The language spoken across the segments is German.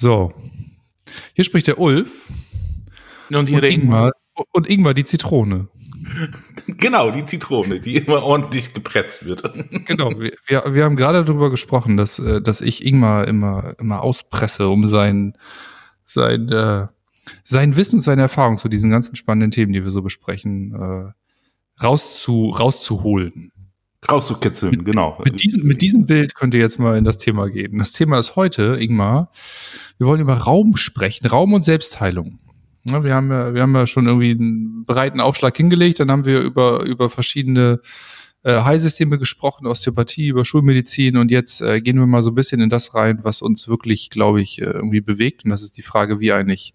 So. Hier spricht der Ulf. Und hier der Ingmar. Und Ingmar, die Zitrone. Genau, die Zitrone, die immer ordentlich gepresst wird. Genau, wir, wir, wir haben gerade darüber gesprochen, dass, äh, dass ich Ingmar immer, immer auspresse, um sein, sein, äh, sein Wissen und seine Erfahrung zu diesen ganzen spannenden Themen, die wir so besprechen, äh, rauszu, rauszuholen. Rauszukitzeln, genau. Mit diesem, mit diesem Bild könnt ihr jetzt mal in das Thema gehen. Das Thema ist heute, Ingmar, wir wollen über Raum sprechen, Raum und Selbstheilung. Ja, wir haben ja, wir haben ja schon irgendwie einen breiten Aufschlag hingelegt, dann haben wir über, über verschiedene äh, Heilsysteme gesprochen, Osteopathie, über Schulmedizin und jetzt äh, gehen wir mal so ein bisschen in das rein, was uns wirklich, glaube ich, äh, irgendwie bewegt. Und das ist die Frage, wie eigentlich,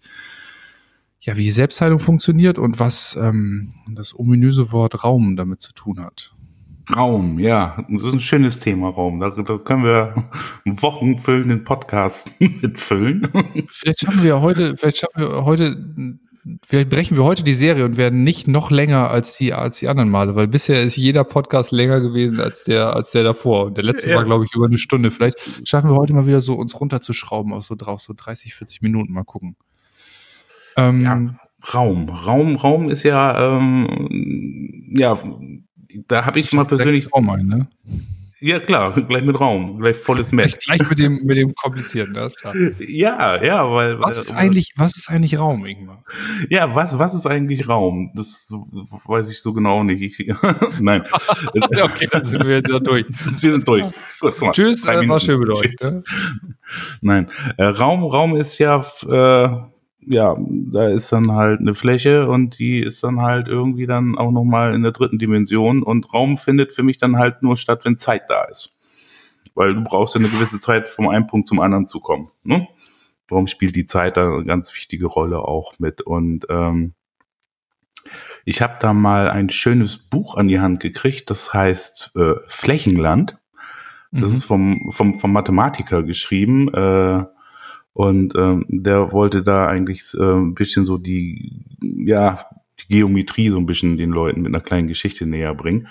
ja, wie Selbstheilung funktioniert und was ähm, das ominöse Wort Raum damit zu tun hat. Raum, ja, das ist ein schönes Thema, Raum. Da, da können wir einen wochenfüllenden Podcast mitfüllen. Vielleicht schaffen wir heute, vielleicht schaffen wir heute, vielleicht brechen wir heute die Serie und werden nicht noch länger als die, als die anderen Male, weil bisher ist jeder Podcast länger gewesen als der, als der davor. Und der letzte ja. war, glaube ich, über eine Stunde. Vielleicht schaffen wir heute mal wieder so, uns runterzuschrauben aus so drauf, so 30, 40 Minuten. Mal gucken. Ähm, ja, Raum. Raum, Raum ist ja, ähm, ja, da habe ich mal persönlich. Raum ein, ne? Ja, klar, gleich mit Raum, gleich volles Match. Gleich, mit dem, mit dem komplizierten, das ist klar. Ja, ja, weil. Was ist eigentlich, was ist eigentlich Raum, Ingmar? Ja, was, was ist eigentlich Raum? Das weiß ich so genau nicht. Ich, nein. okay, dann sind wir jetzt durch. Wir sind durch. Gut, guck mal. Tschüss, äh, war schön mit euch. Ne? Nein, äh, Raum, Raum ist ja, äh, ja, da ist dann halt eine Fläche und die ist dann halt irgendwie dann auch nochmal in der dritten Dimension und Raum findet für mich dann halt nur statt, wenn Zeit da ist. Weil du brauchst ja eine gewisse Zeit, vom einen Punkt zum anderen zu kommen. Ne? Warum spielt die Zeit da eine ganz wichtige Rolle auch mit? Und ähm, ich habe da mal ein schönes Buch an die Hand gekriegt, das heißt äh, Flächenland. Das mhm. ist vom, vom, vom Mathematiker geschrieben. Äh, und ähm, der wollte da eigentlich äh, ein bisschen so die, ja, die Geometrie so ein bisschen den Leuten mit einer kleinen Geschichte näher bringen.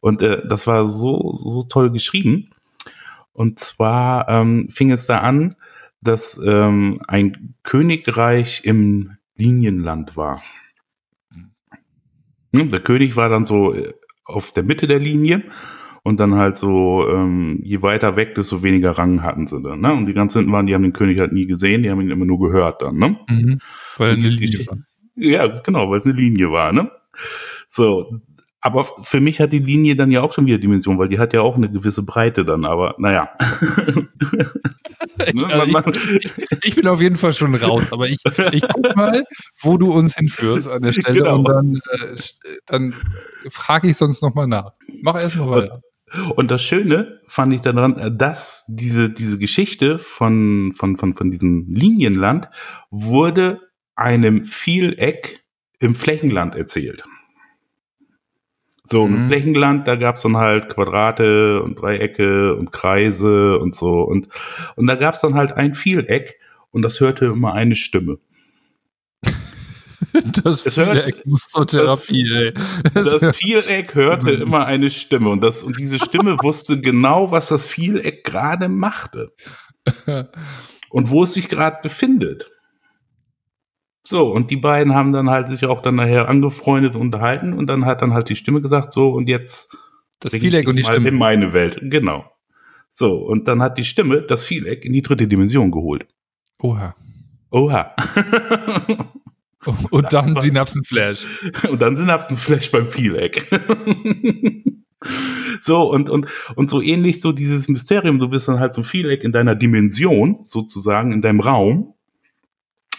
Und äh, das war so, so toll geschrieben. Und zwar ähm, fing es da an, dass ähm, ein Königreich im Linienland war. Hm, der König war dann so äh, auf der Mitte der Linie und dann halt so, ähm, je weiter weg, desto weniger Rang hatten sie dann. Ne? Und die ganz hinten waren, die haben den König halt nie gesehen, die haben ihn immer nur gehört dann. Ne? Mhm, weil eine Linie war. Ja, genau, weil es eine Linie war. Ne? So, aber für mich hat die Linie dann ja auch schon wieder Dimension, weil die hat ja auch eine gewisse Breite dann, aber naja. ne, also ich, ich, bin auf jeden Fall schon raus, aber ich, ich guck mal, wo du uns hinführst an der Stelle genau. und dann, äh, dann frage ich sonst nochmal nach. Mach erst mal weiter. Und das Schöne fand ich daran, dass diese, diese Geschichte von, von, von, von diesem Linienland wurde einem Vieleck im Flächenland erzählt. So, im mhm. Flächenland, da gab's dann halt Quadrate und Dreiecke und Kreise und so. Und, und da gab's dann halt ein Vieleck und das hörte immer eine Stimme. Das Viereck muss zur Therapie, ey. Das, das Viereck hörte immer eine Stimme und, das, und diese Stimme wusste genau, was das Viereck gerade machte. Und wo es sich gerade befindet. So, und die beiden haben dann halt sich auch dann nachher angefreundet und unterhalten und dann hat dann halt die Stimme gesagt, so, und jetzt das Viereck und die Stimme. In meine Welt, genau. So, und dann hat die Stimme das Viereck in die dritte Dimension geholt. Oha. Oha. Und dann Synapsenflash. Und dann Synapsenflash beim Vieleck. so, und, und, und so ähnlich so dieses Mysterium, du bist dann halt so Vieleck in deiner Dimension, sozusagen, in deinem Raum.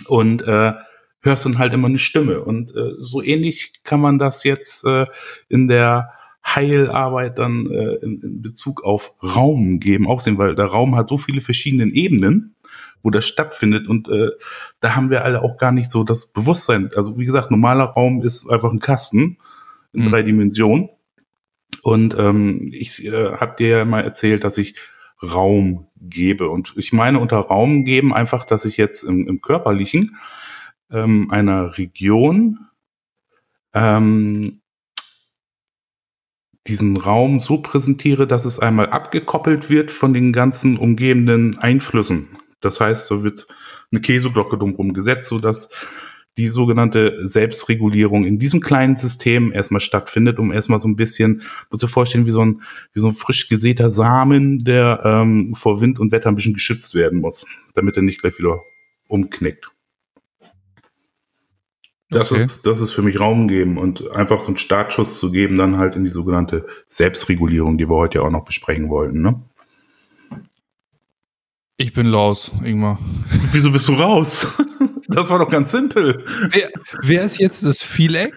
Und äh, hörst dann halt immer eine Stimme. Und äh, so ähnlich kann man das jetzt äh, in der Heilarbeit dann äh, in, in Bezug auf Raum geben, auch sehen, weil der Raum hat so viele verschiedene Ebenen wo das stattfindet. Und äh, da haben wir alle auch gar nicht so das Bewusstsein. Also wie gesagt, normaler Raum ist einfach ein Kasten in mhm. drei Dimensionen. Und ähm, ich äh, habe dir ja mal erzählt, dass ich Raum gebe. Und ich meine unter Raum geben einfach, dass ich jetzt im, im körperlichen ähm, einer Region ähm, diesen Raum so präsentiere, dass es einmal abgekoppelt wird von den ganzen umgebenden Einflüssen. Das heißt, so wird eine Käseglocke drumherum gesetzt, sodass die sogenannte Selbstregulierung in diesem kleinen System erstmal stattfindet, um erstmal so ein bisschen, muss dir vorstellen, wie so ein, wie so ein frisch gesäter Samen, der ähm, vor Wind und Wetter ein bisschen geschützt werden muss, damit er nicht gleich wieder umknickt. Das, okay. ist, das ist für mich Raum geben und einfach so einen Startschuss zu geben, dann halt in die sogenannte Selbstregulierung, die wir heute ja auch noch besprechen wollten. Ne? Ich bin raus, Ingmar. Wieso bist du raus? Das war doch ganz simpel. Wer, wer ist jetzt das Vieleck?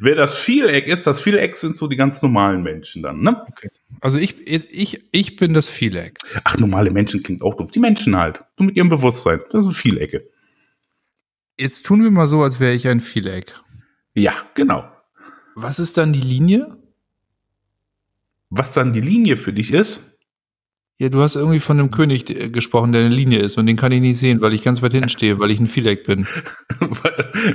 Wer das Vieleck ist, das Vieleck sind so die ganz normalen Menschen dann, ne? Okay. Also ich, ich, ich bin das Vieleck. Ach, normale Menschen klingt auch doof. Die Menschen halt. Du mit ihrem Bewusstsein. Das sind Vielecke. Jetzt tun wir mal so, als wäre ich ein Vieleck. Ja, genau. Was ist dann die Linie? Was dann die Linie für dich ist? Ja, du hast irgendwie von einem König äh, gesprochen, der eine Linie ist und den kann ich nicht sehen, weil ich ganz weit hinten stehe, weil ich ein Vieleck bin.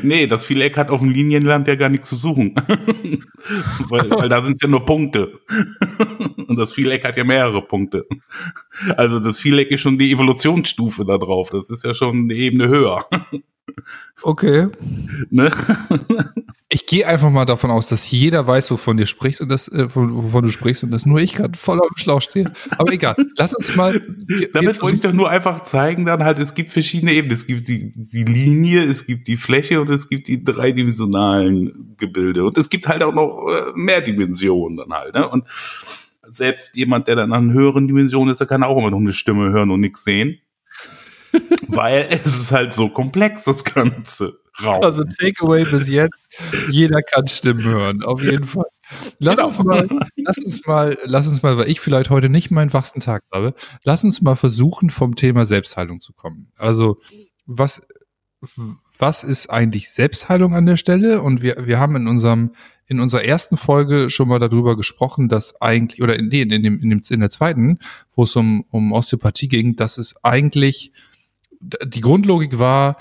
nee, das Vieleck hat auf dem Linienland ja gar nichts zu suchen. weil, weil da sind es ja nur Punkte. und das Vieleck hat ja mehrere Punkte. Also das Vieleck ist schon die Evolutionsstufe da drauf. Das ist ja schon eine Ebene höher. Okay. Ne? Ich gehe einfach mal davon aus, dass jeder weiß, wovon du sprichst und das, äh, wovon du sprichst und dass nur ich gerade voll auf dem Schlauch stehe. Aber egal, lass uns mal. Damit wollte ich doch nur einfach zeigen, dann halt, es gibt verschiedene Ebenen. Es gibt die, die Linie, es gibt die Fläche und es gibt die dreidimensionalen Gebilde. Und es gibt halt auch noch äh, mehr Dimensionen dann halt. Ne? Und selbst jemand, der dann an höheren Dimensionen ist, der kann auch immer noch eine Stimme hören und nichts sehen. Weil es ist halt so komplex, das Ganze. Raum. Also Takeaway bis jetzt, jeder kann Stimmen hören, auf jeden Fall. Lass genau. uns mal, lass uns mal, lass uns mal, weil ich vielleicht heute nicht meinen wachsten Tag habe, lass uns mal versuchen, vom Thema Selbstheilung zu kommen. Also, was, was ist eigentlich Selbstheilung an der Stelle? Und wir, wir haben in unserem, in unserer ersten Folge schon mal darüber gesprochen, dass eigentlich, oder in, nee, in, dem, in, dem, in der zweiten, wo es um, um Osteopathie ging, dass es eigentlich, die Grundlogik war,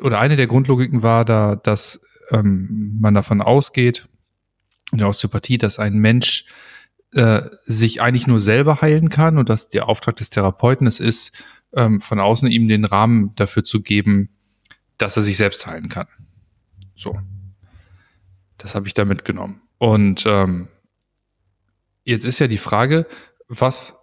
oder eine der Grundlogiken war da, dass ähm, man davon ausgeht, in der Osteopathie, dass ein Mensch äh, sich eigentlich nur selber heilen kann und dass der Auftrag des Therapeuten es ist, ähm, von außen ihm den Rahmen dafür zu geben, dass er sich selbst heilen kann. So. Das habe ich da mitgenommen. Und ähm, jetzt ist ja die Frage, was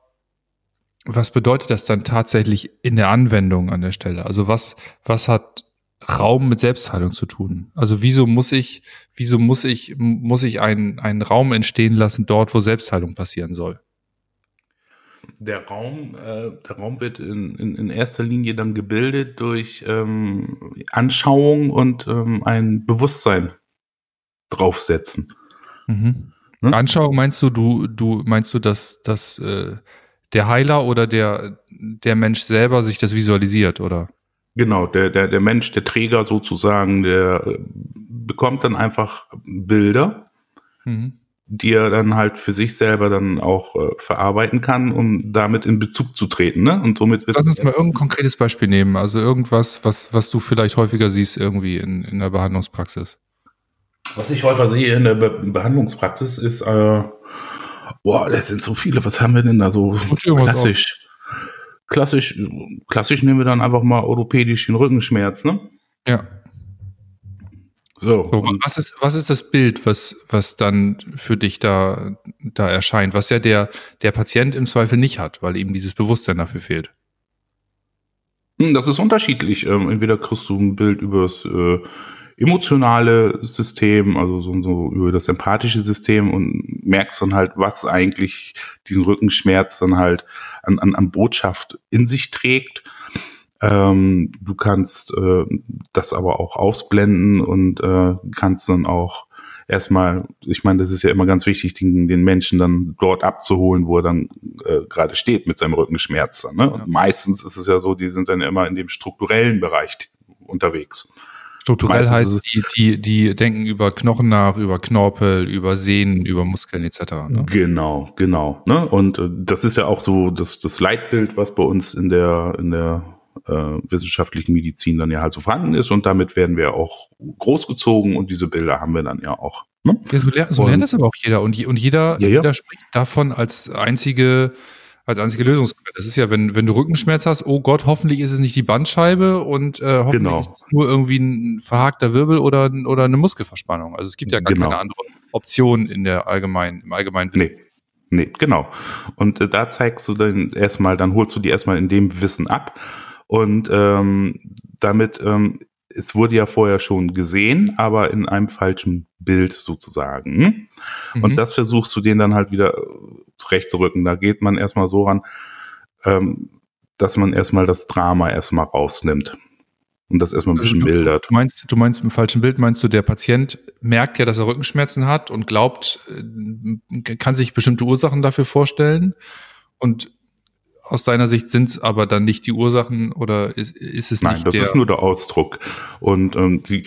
was bedeutet das dann tatsächlich in der Anwendung an der Stelle? Also was, was hat Raum mit Selbstheilung zu tun? Also wieso muss ich, wieso muss ich, muss ich einen, einen Raum entstehen lassen dort, wo Selbstheilung passieren soll? Der Raum, äh, der Raum wird in, in, in erster Linie dann gebildet durch ähm, Anschauung und ähm, ein Bewusstsein draufsetzen. Mhm. Hm? Anschauung meinst du, du, du meinst du, dass, dass äh, der Heiler oder der, der Mensch selber sich das visualisiert, oder? Genau, der, der, der Mensch, der Träger sozusagen, der äh, bekommt dann einfach Bilder, mhm. die er dann halt für sich selber dann auch äh, verarbeiten kann, um damit in Bezug zu treten. Ne? Und somit wird Lass uns mal irgendein konkretes Beispiel nehmen, also irgendwas, was, was du vielleicht häufiger siehst irgendwie in, in der Behandlungspraxis. Was ich häufiger sehe in der Be Behandlungspraxis ist, äh, Boah, das sind so viele. Was haben wir denn da so klassisch? Klassisch, klassisch nehmen wir dann einfach mal orthopädisch den Rückenschmerz, ne? Ja. So. so was ist, was ist das Bild, was, was dann für dich da, da erscheint, was ja der, der Patient im Zweifel nicht hat, weil ihm dieses Bewusstsein dafür fehlt? Hm, das ist unterschiedlich. Ähm, entweder kriegst du ein Bild übers, äh, emotionale System, also so, so über das empathische System und merkst dann halt, was eigentlich diesen Rückenschmerz dann halt an, an, an Botschaft in sich trägt. Ähm, du kannst äh, das aber auch ausblenden und äh, kannst dann auch erstmal, ich meine, das ist ja immer ganz wichtig, den, den Menschen dann dort abzuholen, wo er dann äh, gerade steht mit seinem Rückenschmerz. ne? Ja. Und meistens ist es ja so, die sind dann immer in dem strukturellen Bereich unterwegs. Strukturell heißt, die, die, die denken über Knochen nach, über Knorpel, über Sehnen, über Muskeln etc. Ne? Genau, genau. Ne? Und äh, das ist ja auch so das, das Leitbild, was bei uns in der, in der äh, wissenschaftlichen Medizin dann ja halt so vorhanden ist. Und damit werden wir auch großgezogen und diese Bilder haben wir dann ja auch. Ne? Ja, so, ler so lernt das aber auch jeder. Und, und jeder, ja, ja. jeder spricht davon als einzige als einzige Lösungsquelle. Das ist ja, wenn, wenn du Rückenschmerz hast, oh Gott, hoffentlich ist es nicht die Bandscheibe und äh, hoffentlich Genau. ist es nur irgendwie ein verhakter Wirbel oder, oder eine Muskelverspannung. Also es gibt ja gar Genau. keine andere Option in der allgemeinen, im allgemeinen Wissen. Nee. Nee, genau. Und äh, da zeigst du dann erstmal, dann holst du die erstmal in dem Wissen ab. Und ähm, damit, ähm, es wurde ja vorher schon gesehen, aber in einem falschen Bild sozusagen. Hm? Mhm. Und das versuchst du denen dann halt wieder äh, zurechtzurücken. Da geht man erstmal so ran, ähm, dass man erstmal das Drama erstmal rausnimmt. Und das erstmal ein Also bisschen du- mildert. Du meinst, du meinst im falschen Bild, meinst du, der Patient merkt ja, dass er Rückenschmerzen hat und glaubt, äh, kann sich bestimmte Ursachen dafür vorstellen und aus deiner Sicht sind es aber dann nicht die Ursachen oder ist, ist es Nein, nicht das der ist nur der Ausdruck. Und ähm, die,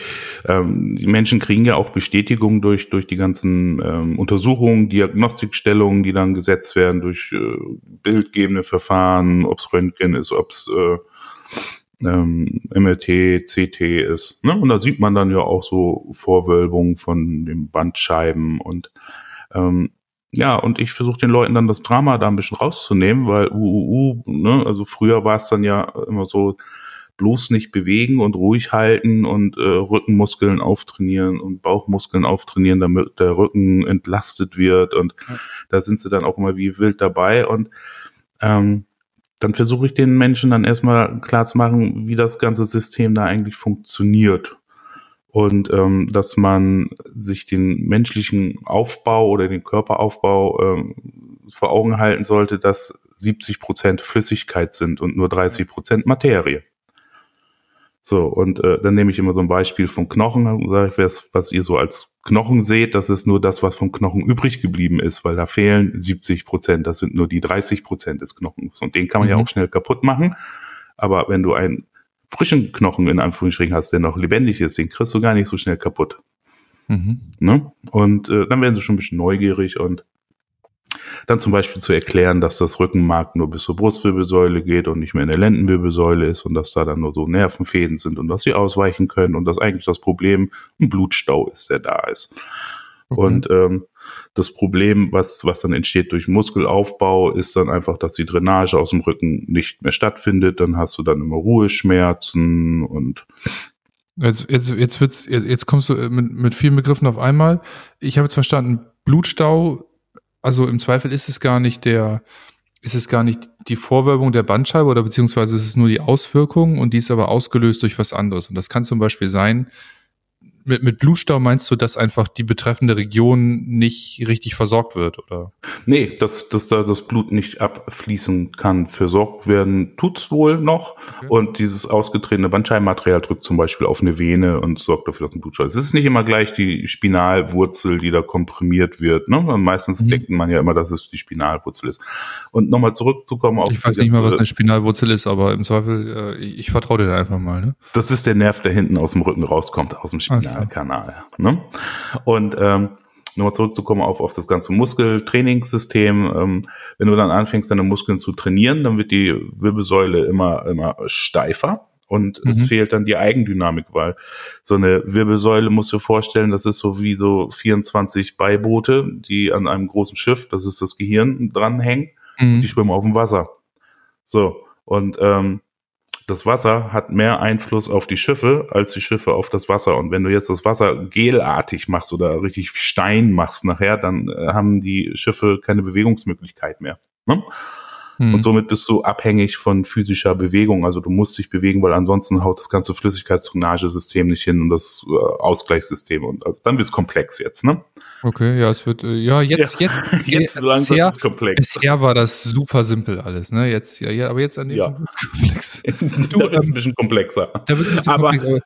ähm, die Menschen kriegen ja auch Bestätigung durch, durch die ganzen ähm, Untersuchungen, Diagnostikstellungen, die dann gesetzt werden, durch äh, bildgebende Verfahren, ob es Röntgen ist, ob es äh, ähm, MRT, CT ist. Ne? Und da sieht man dann ja auch so Vorwölbungen von den Bandscheiben und ähm, ja, und ich versuche den Leuten dann das Drama da ein bisschen rauszunehmen, weil uh, uh, uh, ne, also früher war es dann ja immer so, bloß nicht bewegen und ruhig halten und äh, Rückenmuskeln auftrainieren und Bauchmuskeln auftrainieren, damit der Rücken entlastet wird und Ja. da sind sie dann auch immer wie wild dabei und ähm, dann versuche ich den Menschen dann erstmal klar zu machen, wie das ganze System da eigentlich funktioniert. Und ähm, dass man sich den menschlichen Aufbau oder den Körperaufbau ähm, vor Augen halten sollte, dass 70 Prozent Flüssigkeit sind und nur 30 Prozent Materie. So, und äh, dann nehme ich immer so ein Beispiel vom Knochen und sage ich, was, was ihr so als Knochen seht, das ist nur das, was vom Knochen übrig geblieben ist, weil da fehlen 70 Prozent, das sind nur die 30 Prozent des Knochens. Und den kann man ja Mhm. auch schnell kaputt machen. Aber wenn du einen frischen Knochen in Anführungsstrichen hast, der noch lebendig ist, den kriegst du gar nicht so schnell kaputt. Mhm. Ne? Und äh, dann werden sie schon ein bisschen neugierig und dann zum Beispiel zu erklären, dass das Rückenmark nur bis zur Brustwirbelsäule geht und nicht mehr in der Lendenwirbelsäule ist und dass da dann nur so Nervenfäden sind und dass sie ausweichen können und dass eigentlich das Problem ein Blutstau ist, der da ist. Okay. Und ähm, das Problem, was, was dann entsteht durch Muskelaufbau, ist dann einfach, dass die Drainage aus dem Rücken nicht mehr stattfindet. Dann hast du dann immer Ruheschmerzen und Jetzt, jetzt, jetzt wird's, jetzt jetzt kommst du mit, mit vielen Begriffen auf einmal. Ich habe jetzt verstanden, Blutstau, also im Zweifel ist es gar nicht der, ist es gar nicht die Vorwölbung der Bandscheibe oder beziehungsweise ist es nur die Auswirkung und die ist aber ausgelöst durch was anderes. Und das kann zum Beispiel sein, mit, mit Blutstau meinst du, dass einfach die betreffende Region nicht richtig versorgt wird, oder? Nee, dass, dass da das Blut nicht abfließen kann. Versorgt werden tut's wohl noch. Okay. Und dieses ausgetretene Bandscheibenmaterial drückt zum Beispiel auf eine Vene und sorgt dafür, dass ein Blutstau ist. Es ist nicht immer gleich die Spinalwurzel, die da komprimiert wird. Ne? Meistens Mhm. denkt man ja immer, dass es die Spinalwurzel ist. Und nochmal zurückzukommen auf Ich weiß nicht mal, was eine Spinalwurzel ist, aber im Zweifel, äh, ich, ich vertraue dir da einfach mal, ne? Das ist der Nerv, der hinten aus dem Rücken rauskommt, aus dem Alles klar. Spinalkanal. Ne? Und ähm, nochmal zurückzukommen auf, auf das ganze Muskeltrainingssystem. Ähm, wenn du dann anfängst, deine Muskeln zu trainieren, dann wird die Wirbelsäule immer, immer steifer. Und es Mhm. fehlt dann die Eigendynamik, weil so eine Wirbelsäule musst du dir vorstellen, das ist so wie so 24 Beiboote, die an einem großen Schiff, das ist das Gehirn, dranhängen Mhm. die schwimmen auf dem Wasser. So, und ähm, das Wasser hat mehr Einfluss auf die Schiffe als die Schiffe auf das Wasser. Und wenn du jetzt das Wasser gelartig machst oder richtig Stein machst nachher, dann äh, haben die Schiffe keine Bewegungsmöglichkeit mehr. Ne? Mhm. Und somit bist du abhängig von physischer Bewegung. Also du musst dich bewegen, weil ansonsten haut das ganze Flüssigkeitsdrainagesystem nicht hin und das äh, Ausgleichssystem. Und also, dann wird's komplex jetzt, ne? Okay, ja, es wird, äh, ja, jetzt, jetzt, Jetzt ja, langsam bisher, komplex. bisher war das super simpel alles, ne? Jetzt, ja, ja, aber jetzt an dem Ja. Komplex. da wird's ähm, ein bisschen komplexer. Da wird ein bisschen Aber- komplex,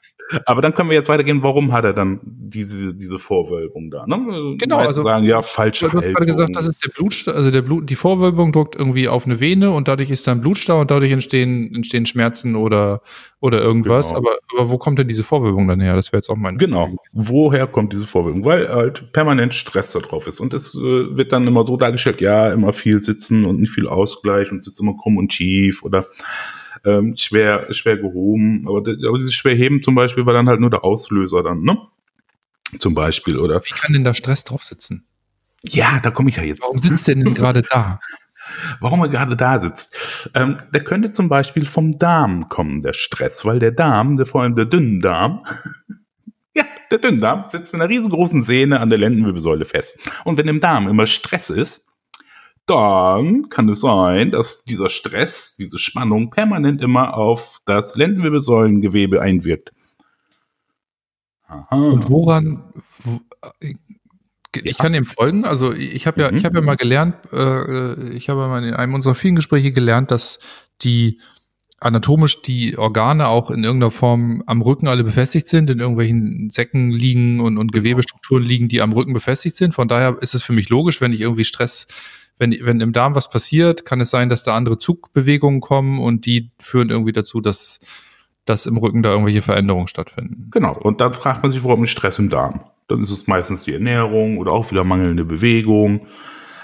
aber dann können wir jetzt weitergehen, warum hat er dann diese, diese Vorwölbung da? Ne? Genau, also- sagen, ja, du falsche hast gerade gesagt, das ist der Blutstau, also der Blut, die Vorwölbung drückt irgendwie auf eine Vene und dadurch ist dann Blutstau und dadurch entstehen, entstehen Schmerzen oder, oder irgendwas. Genau. Aber, aber wo kommt denn diese Vorwölbung dann her? Das wäre jetzt auch mein. Genau. Woher kommt diese Vorwölbung? Weil halt permanent Stress da drauf ist. Und es äh, wird dann immer so dargestellt, ja, immer viel sitzen und nicht viel Ausgleich und sitzt immer krumm und schief oder ähm, schwer, schwer gehoben. Aber, aber dieses Schwerheben zum Beispiel war dann halt nur der Auslöser dann, ne? Zum Beispiel, oder? Wie kann denn da Stress drauf sitzen? Ja, da komme ich ja jetzt. Warum sitzt denn gerade da? warum er gerade da sitzt. Ähm, der könnte zum Beispiel vom Darm kommen, der Stress, weil der Darm, der, vor allem der Dünndarm, ja, der Dünndarm sitzt mit einer riesengroßen Sehne an der Lendenwirbelsäule fest. Und wenn im Darm immer Stress ist, dann kann es sein, dass dieser Stress, diese Spannung permanent immer auf das Lendenwirbelsäulengewebe einwirkt. Aha. Und woran, wo, ich kann dem folgen. Also ich habe ja, mhm. ich habe ja mal gelernt, äh, ich habe mal in einem unserer vielen Gespräche gelernt, dass die anatomisch die Organe auch in irgendeiner Form am Rücken alle befestigt sind, in irgendwelchen Säcken liegen und, und Gewebestrukturen liegen, die am Rücken befestigt sind. Von daher ist es für mich logisch, wenn ich irgendwie Stress, wenn, wenn im Darm was passiert, kann es sein, dass da andere Zugbewegungen kommen und die führen irgendwie dazu, dass, dass im Rücken da irgendwelche Veränderungen stattfinden. Genau. Und dann fragt man sich, warum ist Stress im Darm? Dann ist es meistens die Ernährung oder auch wieder mangelnde Bewegung.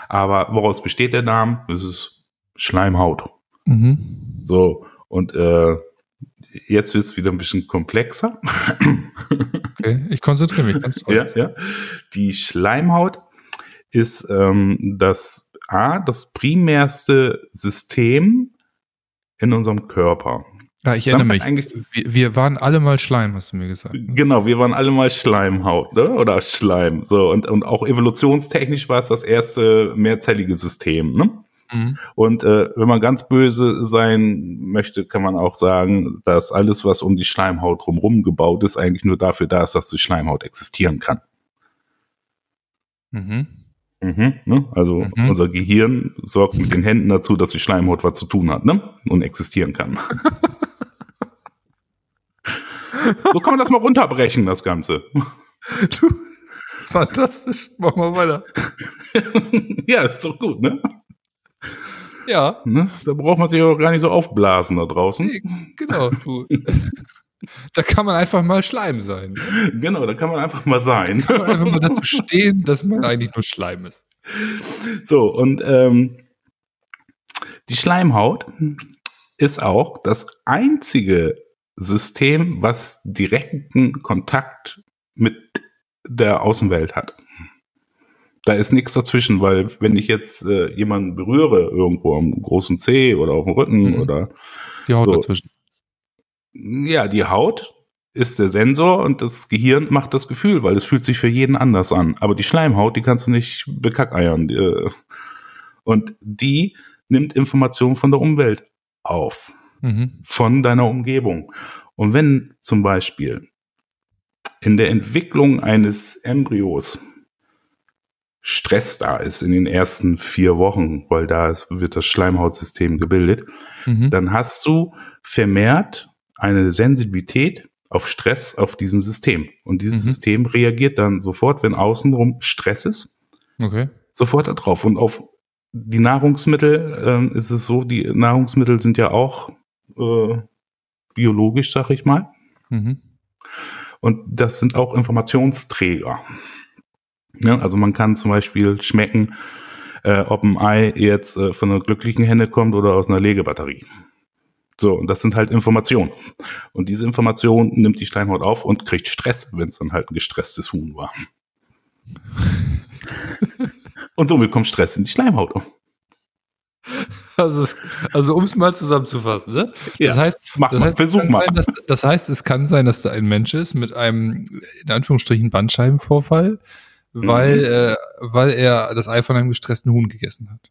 Aber woraus besteht der Darm? Das ist Schleimhaut. Mhm. So, und äh, jetzt wird es wieder ein bisschen komplexer. Okay, ich konzentriere mich ganz ja, ja. Die Schleimhaut ist ähm, das A, das primärste System in unserem Körper. Ja, ich erinnere mich. Wir, wir, waren alle mal Schleim, hast du mir gesagt. Ne? Genau, wir waren alle mal Schleimhaut, ne? Oder Schleim. So, und, und auch evolutionstechnisch war es das erste mehrzellige System, ne? Mhm. Und äh, wenn man ganz böse sein möchte, kann man auch sagen, dass alles, was um die Schleimhaut drumherum gebaut ist, eigentlich nur dafür da ist, dass die Schleimhaut existieren kann. Mhm. Mhm, ne? Also mhm. unser Gehirn sorgt mit den Händen dazu, dass die Schleimhaut was zu tun hat ne? und existieren kann. so kann man das mal runterbrechen, das Ganze. Du, fantastisch. Machen wir weiter. ja, ist doch gut, ne? Ja. Ne? Da braucht man sich auch gar nicht so aufblasen da draußen. Genau. da kann man einfach mal Schleim sein. Genau, da kann man einfach mal sein. Kann man einfach mal dazu stehen, dass man eigentlich nur Schleim ist. So, und ähm, die Schleimhaut ist auch das einzige System, was direkten Kontakt mit der Außenwelt hat. Da ist nichts dazwischen, weil wenn ich jetzt äh, jemanden berühre irgendwo am großen Zeh oder auf dem Rücken mhm. oder die Haut so, dazwischen. Ja, die Haut ist der Sensor und das Gehirn macht das Gefühl, weil es fühlt sich für jeden anders an. Aber die Schleimhaut, die kannst du nicht bekackeiern. Äh, und die nimmt Informationen von der Umwelt auf, mhm. von deiner Umgebung. Und wenn zum Beispiel in der Entwicklung eines Embryos Stress da ist in den ersten vier Wochen, weil da wird das Schleimhautsystem gebildet, mhm. dann hast du vermehrt eine Sensibilität auf Stress auf diesem System. Und dieses mhm. System reagiert dann sofort, wenn außenrum Stress ist, okay. sofort darauf. Und auf die Nahrungsmittel ähm, ist es so, die Nahrungsmittel sind ja auch äh, biologisch, sag ich mal. Mhm. Und das sind auch Informationsträger. Ja, also man kann zum Beispiel schmecken, äh, ob ein Ei jetzt äh, von einer glücklichen Henne kommt oder aus einer Legebatterie. So, und das sind halt Informationen. Und diese Information nimmt die Schleimhaut auf und kriegt Stress, wenn es dann halt ein gestresstes Huhn war. und somit kommt Stress in die Schleimhaut. Also, also um es mal zusammenzufassen, ne? Ja, das heißt, mach das mal, heißt, versuch mal. Sein, dass, das heißt, es kann sein, dass da ein Mensch ist mit einem, in Anführungsstrichen, Bandscheibenvorfall, weil, mhm. äh, weil er das Ei von einem gestressten Huhn gegessen hat.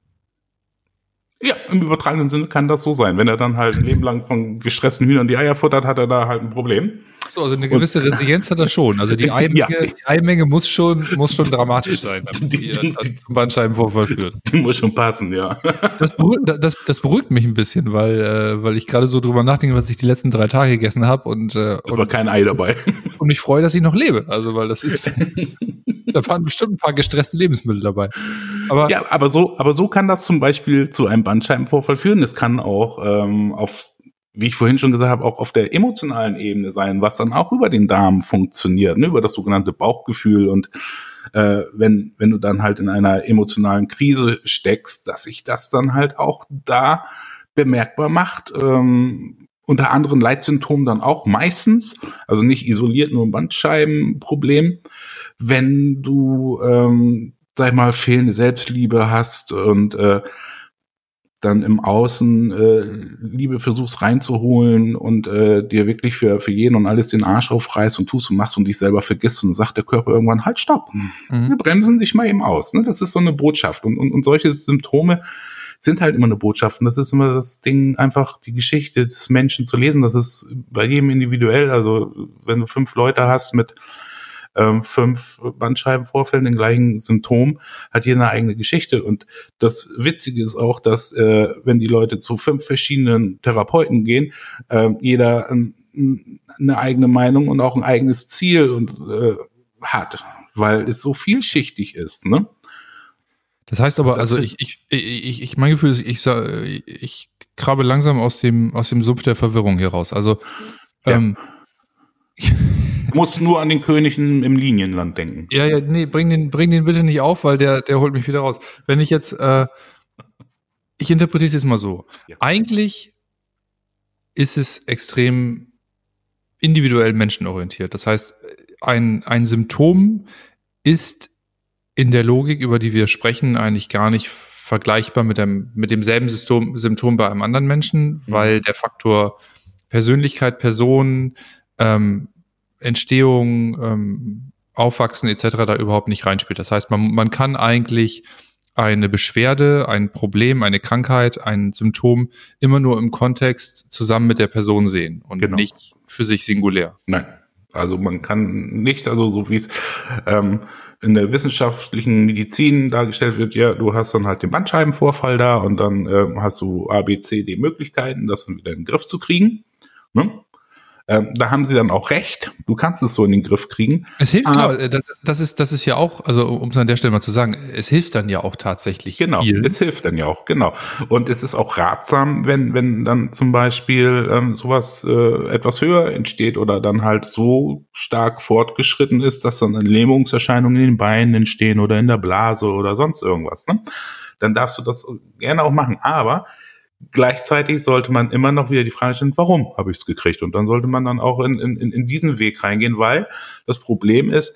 Ja, im übertragenen Sinne kann das so sein. Wenn er dann halt ein Leben lang von gestressten Hühnern die Eier futtert, hat er da halt ein Problem. So, also eine gewisse Und, Resilienz hat er schon. Also die Eimenge, ja. die Eimenge muss schon, muss schon dramatisch sein, damit die, die, die zum Bandscheibenvorfall führt. Die muss schon passen, ja. Das beruhigt, das, das beruhigt mich ein bisschen, weil, äh, weil ich gerade so drüber nachdenke, was ich die letzten drei Tage gegessen habe. Und, äh, es war kein Ei dabei. Und ich freue, dass ich noch lebe. Also, weil das ist, da waren bestimmt ein paar gestresste Lebensmittel dabei. Aber ja, aber so, aber so kann das zum Beispiel zu einem Bandscheibenvorfall führen. Es kann auch ähm, auf, wie ich vorhin schon gesagt habe, auch auf der emotionalen Ebene sein, was dann auch über den Darm funktioniert, ne, über das sogenannte Bauchgefühl und äh, wenn, wenn du dann halt in einer emotionalen Krise steckst, dass sich das dann halt auch da bemerkbar macht. Ähm, unter anderen Leitsymptomen dann auch meistens, also nicht isoliert nur ein Bandscheibenproblem, wenn du, ähm, sag ich mal, fehlende Selbstliebe hast und äh, dann im Außen äh, Liebe versuchst reinzuholen und äh, dir wirklich für, für jeden und alles den Arsch aufreißt und tust und machst und dich selber vergisst und sagt der Körper irgendwann, halt stopp, mhm. wir bremsen dich mal eben aus. Ne? Das ist so eine Botschaft. Und, und, und solche Symptome sind halt immer eine Botschaft. Und das ist immer das Ding, einfach die Geschichte des Menschen zu lesen. Das ist bei jedem individuell. Also wenn du fünf Leute hast mit ähm, fünf Bandscheibenvorfällen, den gleichen Symptom, hat jeder eine eigene Geschichte. Und das Witzige ist auch, dass äh, wenn die Leute zu fünf verschiedenen Therapeuten gehen, äh, jeder äh, eine eigene Meinung und auch ein eigenes Ziel und, äh, hat, weil es so vielschichtig ist. Ne? Das heißt aber, also ich, ich, ich, ich, mein Gefühl ist, ich, ich, ich krabe langsam aus dem, aus dem Sumpf der Verwirrung hier raus. Also, ja. Muss nur an den König im Linienland denken. Ja, ja, nee, bring den, bring den bitte nicht auf, weil der, der holt mich wieder raus. Wenn ich jetzt, äh, ich interpretiere es jetzt mal so. Ja. Eigentlich ist es extrem individuell menschenorientiert. Das heißt, ein, ein Symptom ist in der Logik, über die wir sprechen, eigentlich gar nicht vergleichbar mit, dem, mit demselben Symptom, Symptom bei einem anderen Menschen, mhm. weil der Faktor Persönlichkeit, Person, ähm, Entstehung, ähm, Aufwachsen etc. da überhaupt nicht reinspielt. Das heißt, man, man kann eigentlich eine Beschwerde, ein Problem, eine Krankheit, ein Symptom immer nur im Kontext zusammen mit der Person sehen und genau. nicht für sich singulär. Nein. Also man kann nicht, also so wie es ähm, in der wissenschaftlichen Medizin dargestellt wird, ja, du hast dann halt den Bandscheibenvorfall da und dann äh, hast du A, B, C, D Möglichkeiten, das dann wieder in den Griff zu kriegen. Ne? Ähm, da haben sie dann auch recht. Du kannst es so in den Griff kriegen. Es hilft, genau. Das, das, ist, das ist ja auch, also um es an der Stelle mal zu sagen, es hilft dann ja auch tatsächlich. Genau, viel. es hilft dann ja auch, genau. Und es ist auch ratsam, wenn, wenn dann zum Beispiel ähm, sowas äh, etwas höher entsteht oder dann halt so stark fortgeschritten ist, dass dann Lähmungserscheinungen in den Beinen entstehen oder in der Blase oder sonst irgendwas. Ne? Dann darfst du das gerne auch machen. Aber Gleichzeitig sollte man immer noch wieder die Frage stellen, warum habe ich es gekriegt? Und dann sollte man dann auch in, in, in diesen Weg reingehen, weil das Problem ist,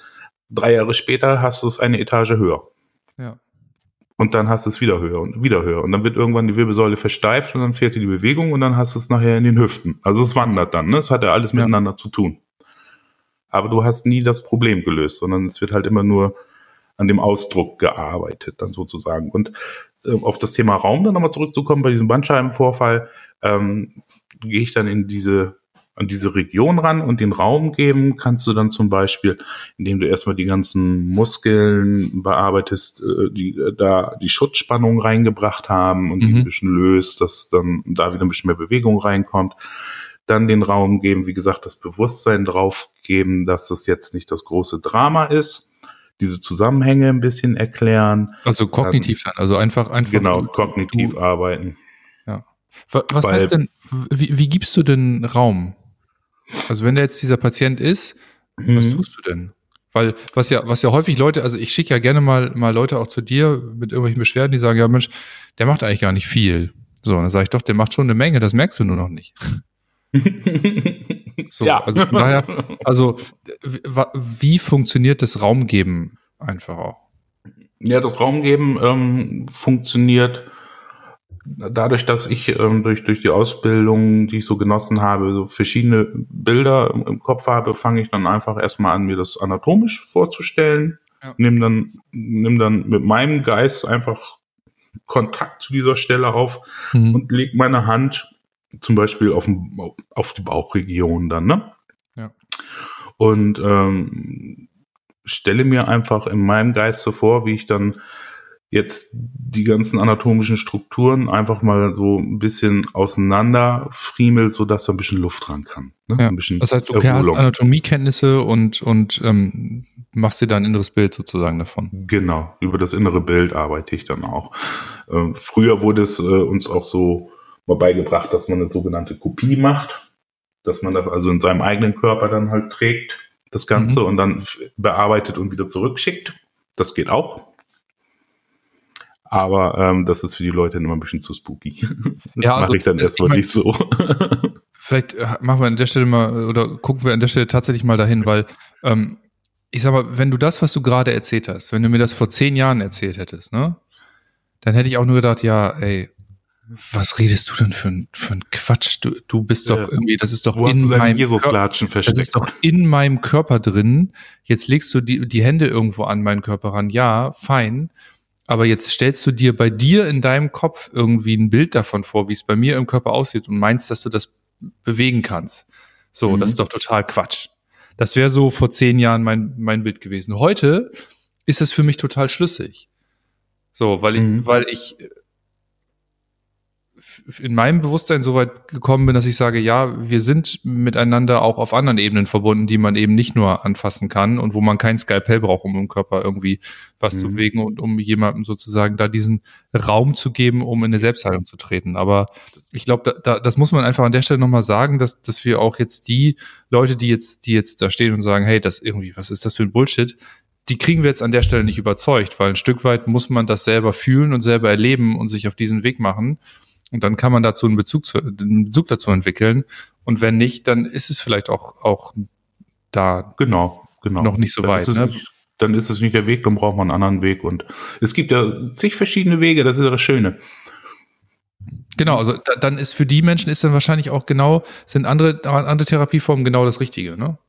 drei Jahre später hast du es eine Etage höher. Ja. Und dann hast du es wieder höher und wieder höher. Und dann wird irgendwann die Wirbelsäule versteift und dann fehlt dir die Bewegung und dann hast du es nachher in den Hüften. Also es wandert dann, ne? Es hat ja alles ja. miteinander zu tun. Aber du hast nie das Problem gelöst, sondern es wird halt immer nur an dem Ausdruck gearbeitet, dann sozusagen. Und auf das Thema Raum dann nochmal zurückzukommen, bei diesem Bandscheibenvorfall, ähm, gehe ich dann in diese an diese Region ran und den Raum geben, kannst du dann zum Beispiel, indem du erstmal die ganzen Muskeln bearbeitest, äh, die äh, da die Schutzspannung reingebracht haben und mhm. die ein bisschen löst, dass dann da wieder ein bisschen mehr Bewegung reinkommt. Dann den Raum geben, wie gesagt, das Bewusstsein drauf geben, dass es jetzt nicht das große Drama ist diese Zusammenhänge ein bisschen erklären. Also kognitiv dann, also einfach einfach. Genau, kognitiv du, arbeiten. Ja. Was, was Weil, heißt denn, wie, wie gibst du denn Raum? Also wenn da jetzt dieser Patient ist, was mhm. tust du denn? Weil was ja, was ja häufig Leute, also ich schicke ja gerne mal, mal Leute auch zu dir mit irgendwelchen Beschwerden, die sagen, ja Mensch, der macht eigentlich gar nicht viel. So, dann sage ich doch, der macht schon eine Menge, das merkst du nur noch nicht. So, ja. also daher, also wie funktioniert das Raumgeben einfach auch? Ja, das Raumgeben ähm, funktioniert dadurch, dass ich ähm, durch, durch die Ausbildung, die ich so genossen habe, so verschiedene Bilder im, im Kopf habe, fange ich dann einfach erstmal an, mir das anatomisch vorzustellen. Ja. Nimm dann, nimm dann mit meinem Geist einfach Kontakt zu dieser Stelle auf mhm. und leg meine Hand zum Beispiel auf, auf die Bauchregion dann, ne? Ja. Und ähm, stelle mir einfach in meinem Geist so vor, wie ich dann jetzt die ganzen anatomischen Strukturen einfach mal so ein bisschen auseinander friemel, so dass da ein bisschen Luft dran kann. Ne? Ja. Ein bisschen das heißt, du Erholung. hast Anatomiekenntnisse und, und ähm, machst dir da ein inneres Bild sozusagen davon. Genau, über das innere Bild arbeite ich dann auch. Ähm, früher wurde es äh, uns auch so mal beigebracht, dass man eine sogenannte Kopie macht, dass man das also in seinem eigenen Körper dann halt trägt, das Ganze, mhm. und dann bearbeitet und wieder zurückschickt. Das geht auch. Aber ähm, das ist für die Leute immer ein bisschen zu spooky. Das ja, also, mache ich dann erstmal ich mein, nicht so. Vielleicht äh, machen wir an der Stelle mal oder gucken wir an der Stelle tatsächlich mal dahin, weil ähm, ich sag mal, wenn du das, was du gerade erzählt hast, wenn du mir das vor zehn Jahren erzählt hättest, ne, dann hätte ich auch nur gedacht, ja, ey, Was redest du denn für ein, für ein Quatsch? Du, du bist doch Ja. irgendwie, das ist doch Wo in meinem Körper. Das ist doch in meinem Körper drin. Jetzt legst du die, die Hände irgendwo an meinen Körper ran. Ja, fein. Aber jetzt stellst du dir bei dir in deinem Kopf irgendwie ein Bild davon vor, wie es bei mir im Körper aussieht und meinst, dass du das bewegen kannst. So, Mhm. das ist doch total Quatsch. Das wäre so vor zehn Jahren mein, mein Bild gewesen. Heute ist es für mich total schlüssig. So, weil ich, Mhm. weil ich äh, in meinem Bewusstsein so weit gekommen bin, dass ich sage, ja, wir sind miteinander auch auf anderen Ebenen verbunden, die man eben nicht nur anfassen kann und wo man kein Skalpell braucht, um im Körper irgendwie was zu Mhm. bewegen und um jemandem sozusagen da diesen Raum zu geben, um in eine Selbstheilung zu treten. Aber ich glaube, da, da, das muss man einfach an der Stelle nochmal sagen, dass, dass wir auch jetzt die Leute, die jetzt, die jetzt da stehen und sagen, hey, das irgendwie, was ist das für ein Bullshit? Die kriegen wir jetzt an der Stelle nicht überzeugt, weil ein Stück weit muss man das selber fühlen und selber erleben und sich auf diesen Weg machen. Und dann kann man dazu einen Bezug, zu, einen Bezug dazu entwickeln. Und wenn nicht, dann ist es vielleicht auch, auch da Genau, genau. Noch nicht so Dann weit, ne? nicht, dann ist es nicht der Weg, dann braucht man einen anderen Weg. Und es gibt ja zig verschiedene Wege, das ist ja das Schöne. Genau, also da, dann ist für die Menschen ist dann wahrscheinlich auch genau, sind andere, andere Therapieformen genau das Richtige, ne?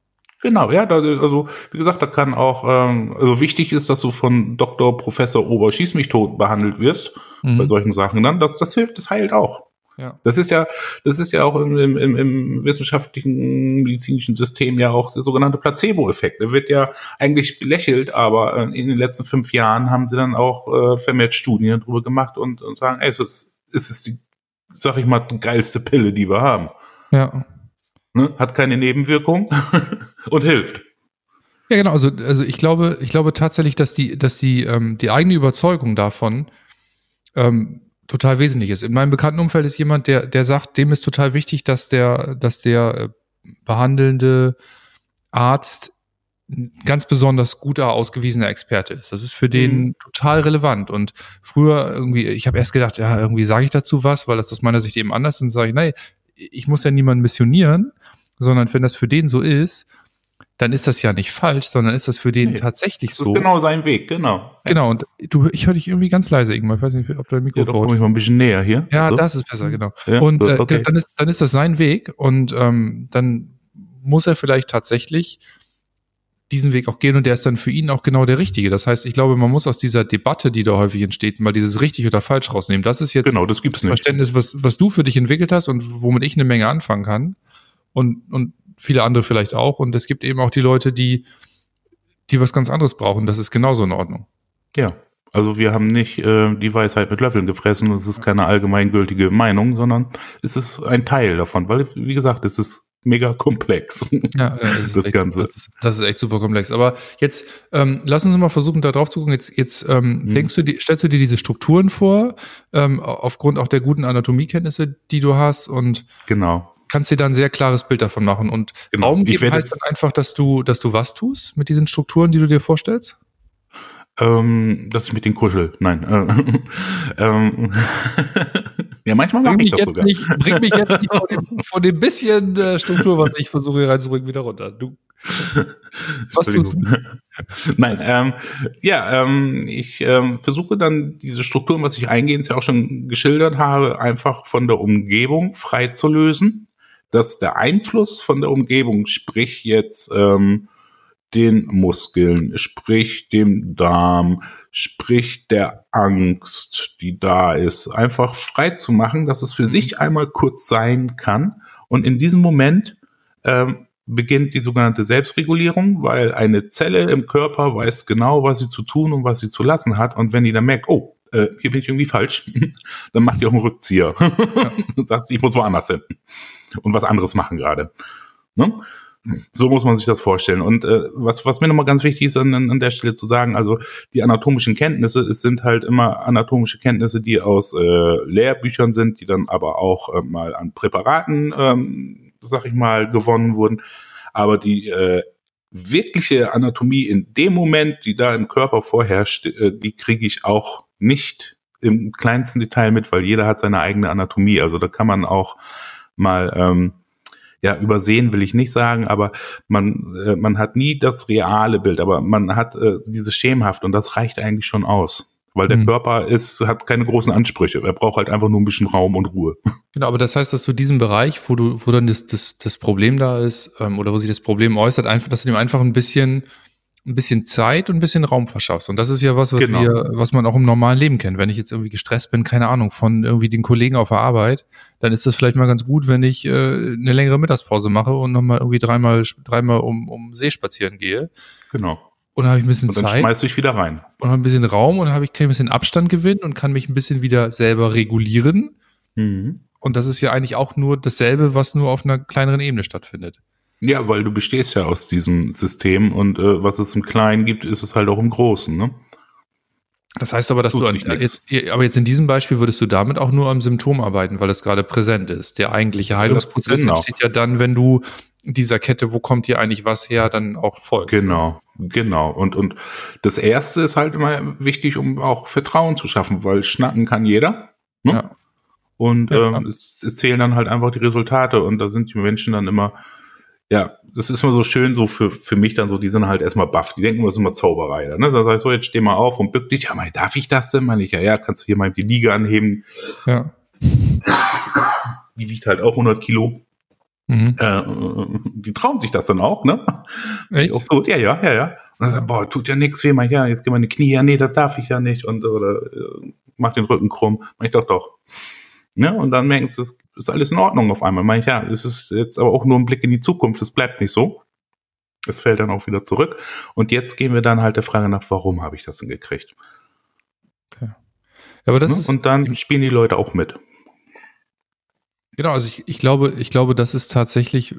Genau, ja, da, also wie gesagt, da kann auch, ähm, also wichtig ist, dass du von Dr. Professor Ober Schieß mich tot behandelt wirst Mhm. bei solchen Sachen dann. Das, das hilft, das heilt auch. Ja. Das ist ja, das ist ja auch im, im, im, im wissenschaftlichen medizinischen System ja auch der sogenannte Placebo-Effekt. Der wird ja eigentlich belächelt, aber äh, in den letzten fünf Jahren haben sie dann auch äh, vermehrt Studien darüber gemacht und, und sagen, ey, es ist, es ist die, sag ich mal, die geilste Pille, die wir haben. Ja. Ne? Hat keine Nebenwirkung und hilft. Ja, genau. Also, also ich glaube, ich glaube tatsächlich, dass die, dass die, ähm, die eigene Überzeugung davon ähm, total wesentlich ist. In meinem bekannten Umfeld ist jemand, der, der sagt, dem ist total wichtig, dass der, dass der äh, behandelnde Arzt ein ganz besonders guter, ausgewiesener Experte ist. Das ist für den Mhm. total relevant. Und früher irgendwie, ich habe erst gedacht, ja, irgendwie sage ich dazu was, weil das aus meiner Sicht eben anders ist. Und sage ich, nein, ich muss ja niemanden missionieren, sondern wenn das für den so ist, dann ist das ja nicht falsch, sondern ist das für den Nee, tatsächlich Das so. ist genau sein Weg, genau. Genau, und du, ich höre dich irgendwie ganz leise, Ingmar. Ich weiß nicht, ob dein Ja, Mikro da komme ich mal ein bisschen näher hier. Ja, So. das ist besser, genau. Ja, und so, äh, okay. dann, ist, dann ist das sein Weg und ähm, dann muss er vielleicht tatsächlich diesen Weg auch gehen und der ist dann für ihn auch genau der richtige. Das heißt, ich glaube, man muss aus dieser Debatte, die da häufig entsteht, mal dieses richtig oder falsch rausnehmen. Das ist jetzt Genau, das gibt's das nicht. Verständnis, was, was du für dich entwickelt hast und womit ich eine Menge anfangen kann. Und, und viele andere vielleicht auch. Und es gibt eben auch die Leute, die, die was ganz anderes brauchen. Das ist genauso in Ordnung. Ja. Also wir haben nicht äh, die Weisheit mit Löffeln gefressen. Es ist keine allgemeingültige Meinung, sondern es ist ein Teil davon, weil, wie gesagt, es ist mega komplex. Ja, ist Das echt, Ganze. Das ist, das ist echt super komplex. Aber jetzt ähm, lass uns mal versuchen, da drauf zu gucken. Jetzt, jetzt ähm, Mhm. denkst du, die, stellst du dir diese Strukturen vor, ähm, aufgrund auch der guten Anatomiekenntnisse, die du hast und genau. Kannst dir dann ein sehr klares Bild davon machen. Und Genau. Raum Ich geben heißt dann einfach, dass du, dass du was tust mit diesen Strukturen, die du dir vorstellst? Ähm, das ist mit den Kuschel. Nein. Äh, ähm, ja, manchmal mache ich mich, das jetzt sogar. nicht, bring mich jetzt nicht von dem, von dem bisschen äh, Struktur, was ich versuche hier reinzubringen, wieder runter. Du, was tust du? Nein, ähm, ja, ähm, ich ähm, versuche dann diese Strukturen, was ich eingehend ja auch schon geschildert habe, einfach von der Umgebung freizulösen, dass der Einfluss von der Umgebung, sprich jetzt ähm, den Muskeln, sprich dem Darm, sprich der Angst, die da ist, einfach frei zu machen, dass es für sich einmal kurz sein kann. Und in diesem Moment ähm, beginnt die sogenannte Selbstregulierung, weil eine Zelle im Körper weiß genau, was sie zu tun und was sie zu lassen hat. Und wenn die dann merkt, oh, äh, hier bin ich irgendwie falsch, dann macht die auch einen Rückzieher. Und sagt, ich muss woanders hin und was anderes machen gerade. Ne? So muss man sich das vorstellen. Und äh, was, was mir nochmal ganz wichtig ist, an, an der Stelle zu sagen, also die anatomischen Kenntnisse, es sind halt immer anatomische Kenntnisse, die aus äh, Lehrbüchern sind, die dann aber auch äh, mal an Präparaten, ähm, sag ich mal, gewonnen wurden. Aber die äh, wirkliche Anatomie in dem Moment, die da im Körper vorherrscht, äh, die kriege ich auch nicht im kleinsten Detail mit, weil jeder hat seine eigene Anatomie. Also da kann man auch mal ähm, ja, übersehen will ich nicht sagen, aber man, äh, man hat nie das reale Bild, aber man hat äh, dieses schemenhaft und das reicht eigentlich schon aus. Weil der Mhm. Körper ist, hat keine großen Ansprüche. Er braucht halt einfach nur ein bisschen Raum und Ruhe. Genau, aber das heißt, dass du diesen Bereich, wo du, wo dann das, das, das Problem da ist, ähm, oder wo sich das Problem äußert, einfach, dass du dem einfach ein bisschen, ein bisschen Zeit und ein bisschen Raum verschaffst. Und das ist ja was, was Genau. wir, was man auch im normalen Leben kennt. Wenn ich jetzt irgendwie gestresst bin, keine Ahnung, von irgendwie den Kollegen auf der Arbeit, dann ist das vielleicht mal ganz gut, wenn ich äh, eine längere Mittagspause mache und nochmal irgendwie dreimal, dreimal um, um See spazieren gehe. Genau. Und dann habe ich ein bisschen Und dann Zeit schmeißt du dich wieder rein. und habe ein bisschen Raum und dann habe ich, kann ich ein bisschen Abstand gewinnen und kann mich ein bisschen wieder selber regulieren. Mhm. Und das ist ja eigentlich auch nur dasselbe, was nur auf einer kleineren Ebene stattfindet. Ja, weil du bestehst ja aus diesem System und äh, was es im Kleinen gibt, ist es halt auch im Großen, ne? Das heißt aber, dass Tut du an, jetzt, aber jetzt in diesem Beispiel würdest du damit auch nur am Symptom arbeiten, weil es gerade präsent ist. Der eigentliche Heilungsprozess genau. entsteht ja dann, wenn du dieser Kette, wo kommt hier eigentlich was her, dann auch folgst. Genau, genau. Und, und das Erste ist halt immer wichtig, um auch Vertrauen zu schaffen, weil schnacken kann jeder. Ne? Ja. Und Ja, ähm, es, es zählen dann halt einfach die Resultate und da sind die Menschen dann immer, ja, das ist immer so schön, so für, für mich dann so, die sind halt erstmal baff, die denken, das ist immer Zauberei. Ne? Da sag ich so, jetzt steh mal auf und bück dich, ja, mal, darf ich das denn? Meine ich, ja, ja, kannst du hier mal die Liege anheben, Ja. die wiegt halt auch 100 Kilo. Mhm. Äh, die trauen sich das dann auch, ne? Echt? Oh, gut, ja, ja, ja, ja. Und dann sagt, boah, tut ja nichts weh, mein, ja, jetzt gehen meine Knie, ja, nee, das darf ich ja nicht und oder äh, mach den Rücken krumm, mach ich doch doch. Ne? Und dann merken sie, es ist alles in Ordnung auf einmal. Mach ich, ja, es ist jetzt aber auch nur ein Blick in die Zukunft, es bleibt nicht so. Es fällt dann auch wieder zurück. Und jetzt gehen wir dann halt der Frage nach, warum habe ich das denn gekriegt? Ja, aber das ne? ist, Und dann spielen die Leute auch mit. Genau, also ich, ich glaube, ich glaube, das ist tatsächlich,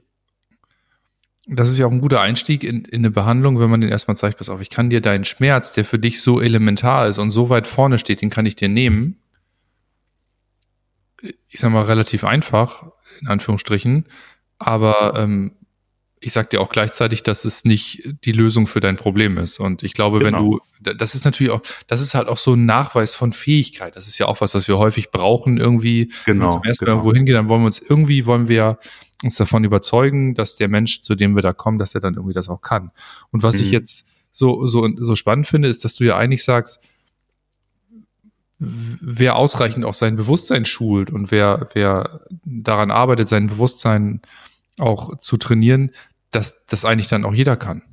das ist ja auch ein guter Einstieg in, in eine Behandlung, wenn man den erstmal zeigt, pass auf, ich kann dir deinen Schmerz, der für dich so elementar ist und so weit vorne steht, den kann ich dir nehmen. Ich sag mal relativ einfach, in Anführungsstrichen, aber ähm, ich sag dir auch gleichzeitig, dass es nicht die Lösung für dein Problem ist. Und ich glaube, wenn Genau. du, das ist natürlich auch, das ist halt auch so ein Nachweis von Fähigkeit. Das ist ja auch was, was wir häufig brauchen, irgendwie, wenn wir Genau. zum ersten Mal genau. irgendwo hingehen, dann wollen wir uns irgendwie, wollen wir uns davon überzeugen, dass der Mensch, zu dem wir da kommen, dass er dann irgendwie das auch kann. Und was ich Mhm. jetzt so, so, so spannend finde, ist, dass du ja eigentlich sagst, wer ausreichend auch sein Bewusstsein schult und wer, wer daran arbeitet, sein Bewusstsein auch zu trainieren, dass das eigentlich dann auch jeder kann.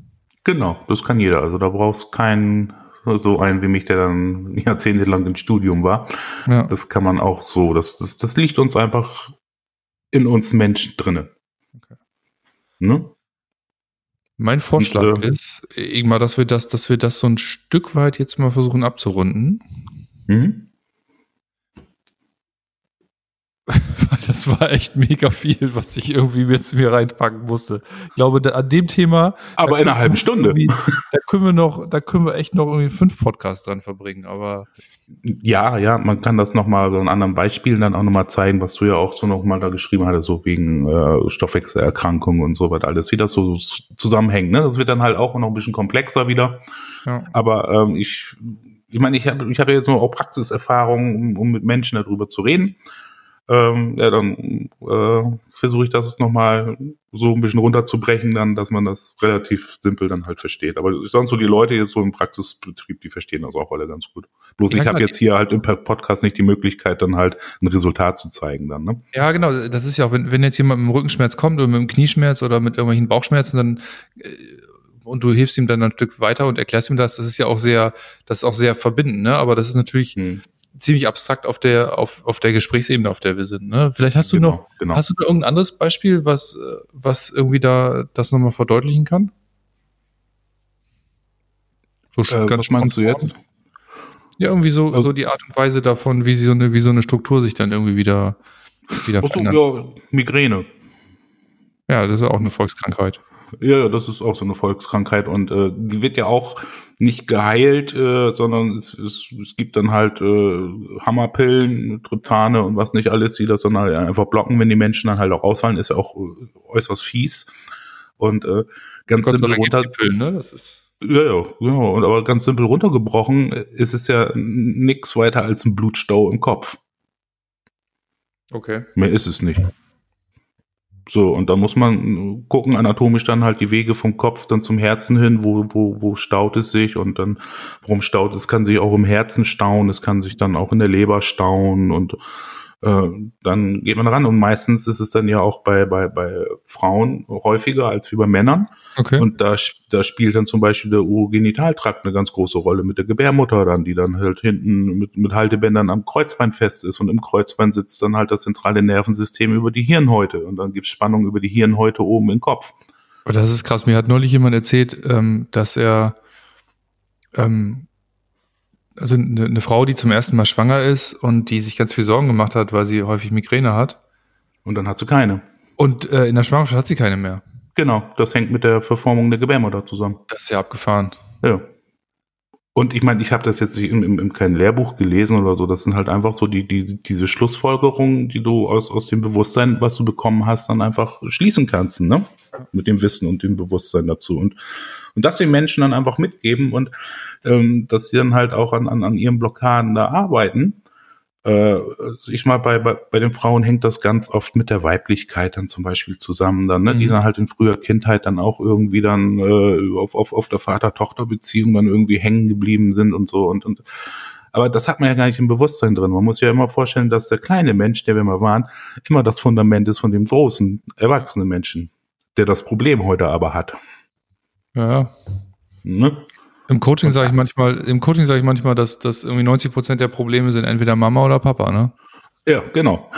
Genau, das kann jeder. Also da brauchst keinen so einen wie mich, der dann jahrzehntelang im Studium war. Ja. Das kann man auch so. Das, das, das liegt uns einfach in uns Menschen drinne. Okay. Ne? Mein Vorschlag Und, äh, ist, Ingmar, dass wir das, dass wir das so ein Stück weit jetzt mal versuchen abzurunden. Mhm. Das war echt mega viel, was ich irgendwie jetzt mir reinpacken musste. Ich glaube, da, an dem Thema. Aber in einer halben Stunde. Da können wir noch, da können wir echt noch irgendwie fünf Podcasts dran verbringen. Aber Ja, ja, man kann das nochmal so in anderen Beispielen dann auch nochmal zeigen, was du ja auch so nochmal da geschrieben hattest, so wegen äh, Stoffwechselerkrankungen und so weiter, alles, wie das so zusammenhängt. Ne? Das wird dann halt auch noch ein bisschen komplexer wieder. ja, Aber ähm, ich, ich meine, ich habe ich hab ja jetzt nur auch Praxiserfahrung, um, um mit Menschen darüber zu reden. Ähm, ja, dann äh, versuche ich das nochmal so ein bisschen runterzubrechen, dann, dass man das relativ simpel dann halt versteht. Aber sonst so die Leute jetzt so im Praxisbetrieb, die verstehen das auch alle ganz gut. Bloß Ja, ich habe jetzt hier halt im Podcast nicht die Möglichkeit, dann halt ein Resultat zu zeigen dann. Ne? ja, genau. Das ist ja auch, wenn, wenn jetzt jemand mit dem Rückenschmerz kommt oder mit dem Knieschmerz oder mit irgendwelchen Bauchschmerzen, dann äh, und du hilfst ihm dann ein Stück weiter und erklärst ihm das, das ist ja auch sehr, das ist auch sehr verbindend, ne? Aber das ist natürlich Hm, ziemlich abstrakt auf der, auf, auf der Gesprächsebene, auf der wir sind. Ne? Vielleicht hast du genau, noch, genau. hast du noch irgendein anderes Beispiel, was, was irgendwie da das nochmal verdeutlichen kann? So äh, was meinst du jetzt? Ja, irgendwie so, Also- so die Art und Weise davon, wie sie so eine, wie so eine Struktur sich dann irgendwie wieder, wieder verändert. ja, Migräne. Ja, das ist ja auch eine Volkskrankheit. Ja, ja, das ist auch so eine Volkskrankheit und äh, die wird ja auch nicht geheilt, äh, sondern es, es, es gibt dann halt äh, Hammerpillen, Triptane und was nicht alles, die das dann halt einfach blocken, wenn die Menschen dann halt auch ausfallen, ist ja auch äh, äußerst fies. Und äh, ganz Gott simpel runter, Pillen, ne? Das ist, ja, ja, genau. Und aber ganz simpel runtergebrochen ist es ja nix weiter als ein Blutstau im Kopf. okay. Mehr ist es nicht. So, und da muss man gucken, anatomisch dann halt die Wege vom Kopf dann zum Herzen hin, wo, wo, wo staut es sich und dann, warum staut es, kann sich auch im Herzen stauen, es kann sich dann auch in der Leber stauen und äh, dann geht man ran und meistens ist es dann ja auch bei, bei, bei Frauen häufiger als wie bei Männern. Okay. Und da, da spielt dann zum Beispiel der Urogenitaltrakt eine ganz große Rolle mit der Gebärmutter dann, die dann halt hinten mit, mit Haltebändern am Kreuzbein fest ist und im Kreuzbein sitzt dann halt das zentrale Nervensystem über die Hirnhäute und dann gibt's Spannung über die Hirnhäute oben im Kopf. Oh, das ist krass. Mir hat neulich jemand erzählt, ähm, dass er ähm, also eine, eine Frau, die zum ersten Mal schwanger ist und die sich ganz viel Sorgen gemacht hat, weil sie häufig Migräne hat. Und dann hat sie keine. Und äh, in der Schwangerschaft hat sie keine mehr. Genau, das hängt mit der Verformung der Gebärmutter zusammen. Das ist ja abgefahren. Ja. Und ich meine, ich habe das jetzt nicht im, im, im kein Lehrbuch gelesen oder so. Das sind halt einfach so die, die, diese Schlussfolgerungen, die du aus, aus dem Bewusstsein, was du bekommen hast, dann einfach schließen kannst, ne? Mit dem Wissen und dem Bewusstsein dazu. Und, und das den Menschen dann einfach mitgeben und ähm, dass sie dann halt auch an, an, an ihren Blockaden da arbeiten. Äh, ich mal, bei, bei, bei den Frauen hängt das ganz oft mit der Weiblichkeit dann zum Beispiel zusammen, dann, ne? Mhm. die dann halt in früher Kindheit dann auch irgendwie dann äh, auf, auf, auf der Vater-Tochter-Beziehung dann irgendwie hängen geblieben sind und so und, und aber das hat man ja gar nicht im Bewusstsein drin. Man muss ja immer vorstellen, dass der kleine Mensch, der wir mal waren, immer das Fundament ist von dem großen, erwachsenen Menschen, der das Problem heute aber hat. Ja. Ne? Im Coaching sage ich manchmal, im Coaching sage ich manchmal, dass, dass irgendwie 90 Prozent der Probleme sind entweder Mama oder Papa, ne? Ja, genau.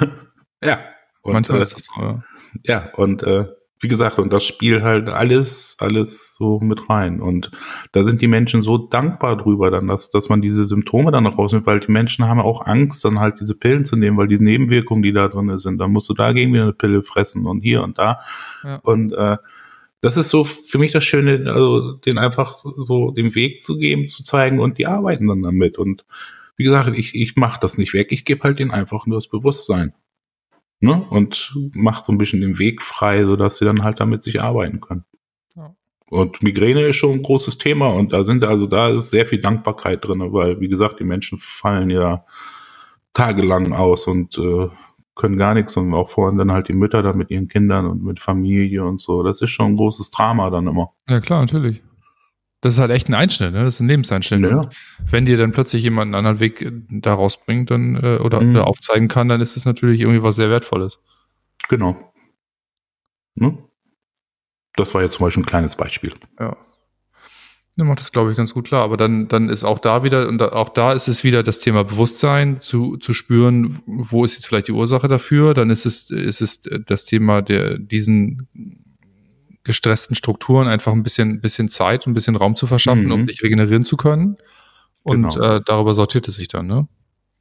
ja. Und, manchmal äh, ist das so, ja. Ja, und äh, wie gesagt, und das spielt halt alles, alles so mit rein. Und da sind die Menschen so dankbar drüber, dann, dass, dass man diese Symptome dann rausnimmt, weil die Menschen haben auch Angst, dann halt diese Pillen zu nehmen, weil die Nebenwirkungen, die da drin sind, dann musst du dagegen wieder eine Pille fressen und hier und da. Ja. Und äh, das ist so für mich das Schöne, also den einfach so den Weg zu geben, zu zeigen und die arbeiten dann damit. Und wie gesagt, ich, ich mache das nicht weg, ich gebe halt denen einfach nur das Bewusstsein. Ne? Und mache so ein bisschen den Weg frei, sodass sie dann halt damit sich arbeiten können. Ja. Und Migräne ist schon ein großes Thema und da sind also da ist sehr viel Dankbarkeit drin, weil wie gesagt, die Menschen fallen ja tagelang aus und äh, können gar nichts und auch vorhin dann halt die Mütter da mit ihren Kindern und mit Familie und so. Das ist schon ein großes Drama dann immer. Ja, klar, natürlich. Das ist halt echt ein Einschnitt, ne? Das ist ein Lebenseinschnitt. Ja. wenn dir dann plötzlich jemand einen anderen Weg äh, da rausbringt dann, äh, oder, mhm. oder aufzeigen kann, dann ist es natürlich irgendwie was sehr Wertvolles. Genau. Ne? Das war jetzt zum Beispiel ein kleines Beispiel. Ja. Ja, macht das, glaube ich, ganz gut klar. Aber dann, dann ist auch da wieder, und auch da ist es wieder das Thema Bewusstsein, zu, zu spüren, wo ist jetzt vielleicht die Ursache dafür. Dann ist es, ist es das Thema der, diesen gestressten Strukturen einfach ein bisschen, bisschen Zeit und ein bisschen Raum zu verschaffen, mhm. um sich regenerieren zu können. Und genau. äh, darüber sortiert es sich dann, ne?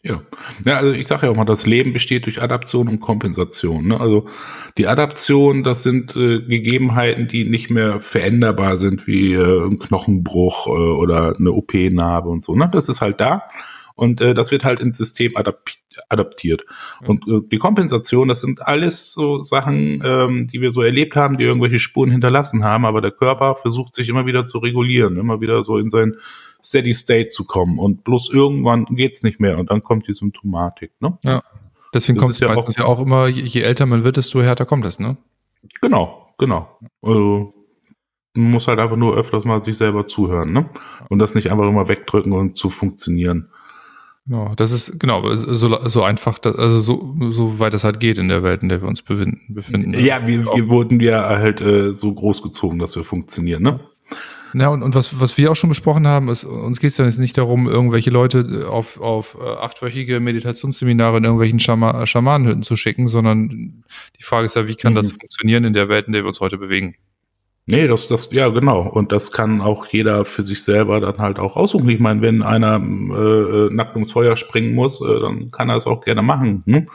Ja. ja, also ich sage ja auch mal, das Leben besteht durch Adaption und Kompensation. Ne? Also die Adaption, das sind äh, Gegebenheiten, die nicht mehr veränderbar sind, wie äh, ein Knochenbruch äh, oder eine OP-Narbe und so. Ne? Das ist halt da und äh, das wird halt ins System adap adaptiert. Und äh, die Kompensation, das sind alles so Sachen, ähm, die wir so erlebt haben, die irgendwelche Spuren hinterlassen haben, aber der Körper versucht sich immer wieder zu regulieren, immer wieder so in sein Steady State zu kommen und bloß irgendwann geht's nicht mehr und dann kommt die Symptomatik. Ne? Ja. Deswegen kommt es ja auch, ja auch immer, je älter man wird, desto härter kommt es, ne? Genau, genau. Also man muss halt einfach nur öfters mal sich selber zuhören, ne? Und das nicht einfach immer wegdrücken und zu funktionieren. Genau, das ist genau so, so einfach, also so, so weit es halt geht in der Welt, in der wir uns befinden. befinden ja, wir, wir wurden ja halt äh, so großgezogen, dass wir funktionieren, ne? Ja, und, und was, was wir auch schon besprochen haben, ist, uns geht es ja jetzt nicht darum, irgendwelche Leute auf, auf äh, achtwöchige Meditationsseminare in irgendwelchen Schama Schamanenhütten zu schicken, sondern die Frage ist ja, wie kann mhm. das funktionieren in der Welt, in der wir uns heute bewegen? Nee, das, das, ja, genau. Und das kann auch jeder für sich selber dann halt auch aussuchen. Ich meine, wenn einer äh, äh nackt ums Feuer springen muss, äh, dann kann er es auch gerne machen. Ne?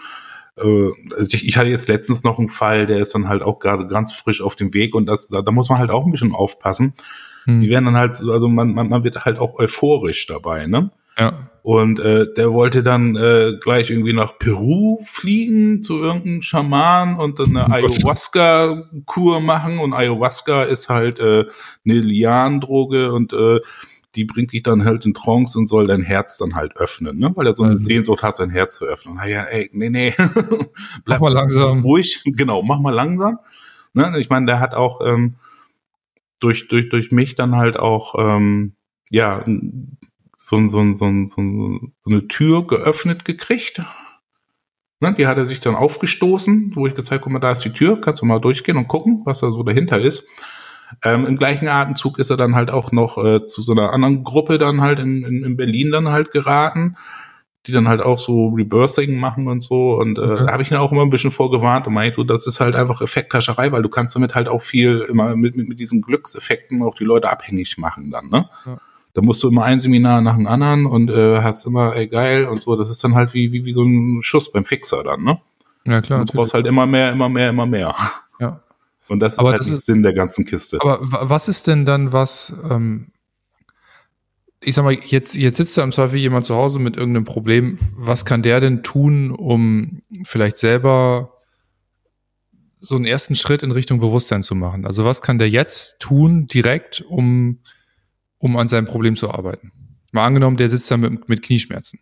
Äh, also ich, ich hatte jetzt letztens noch einen Fall, der ist dann halt auch gerade ganz frisch auf dem Weg und das, da, da muss man halt auch ein bisschen aufpassen. Hm. Die werden dann halt, also man, man, man wird halt auch euphorisch dabei, ne? Ja. Und äh, der wollte dann äh, gleich irgendwie nach Peru fliegen zu irgendeinem Schaman und dann eine Ayahuasca-Kur machen. Und Ayahuasca ist halt äh, eine Liandroge und äh, die bringt dich dann halt in Trance und soll dein Herz dann halt öffnen, ne? weil er so eine also. Sehnsucht hat, sein Herz zu öffnen. Naja, ey, nee, nee, bleib mach mal langsam. Ruhig, genau, mach mal langsam. Ne? Ich meine, der hat auch ähm, durch, durch, durch mich dann halt auch, ähm, ja, so, so, so, so, so eine Tür geöffnet gekriegt. Ne? Die hat er sich dann aufgestoßen, wo ich gezeigt, mal, da ist die Tür, kannst du mal durchgehen und gucken, was da so dahinter ist. Ähm, Im gleichen Atemzug ist er dann halt auch noch äh, zu so einer anderen Gruppe dann halt in, in, in Berlin dann halt geraten, die dann halt auch so Reversing machen und so. Und äh, okay. da habe ich ihn auch immer ein bisschen vorgewarnt und meinte, das ist halt einfach Effekthascherei, weil du kannst damit halt auch viel immer mit, mit, mit diesen Glückseffekten auch die Leute abhängig machen dann, ne? Ja. Da musst du immer ein Seminar nach dem anderen und äh, hast immer, ey, geil und so. Das ist dann halt wie, wie, wie so ein Schuss beim Fixer dann, ne? Ja, klar. Und du brauchst halt immer mehr, immer mehr, immer mehr. Ja. Und das ist aber halt das der Sinn der ganzen Kiste. Aber was ist denn dann was, ähm, ich sag mal, jetzt, jetzt sitzt da im Zweifel jemand zu Hause mit irgendeinem Problem. Was kann der denn tun, um vielleicht selber so einen ersten Schritt in Richtung Bewusstsein zu machen? Also was kann der jetzt tun, direkt, um, um an seinem Problem zu arbeiten? Mal angenommen, der sitzt da mit, mit Knieschmerzen.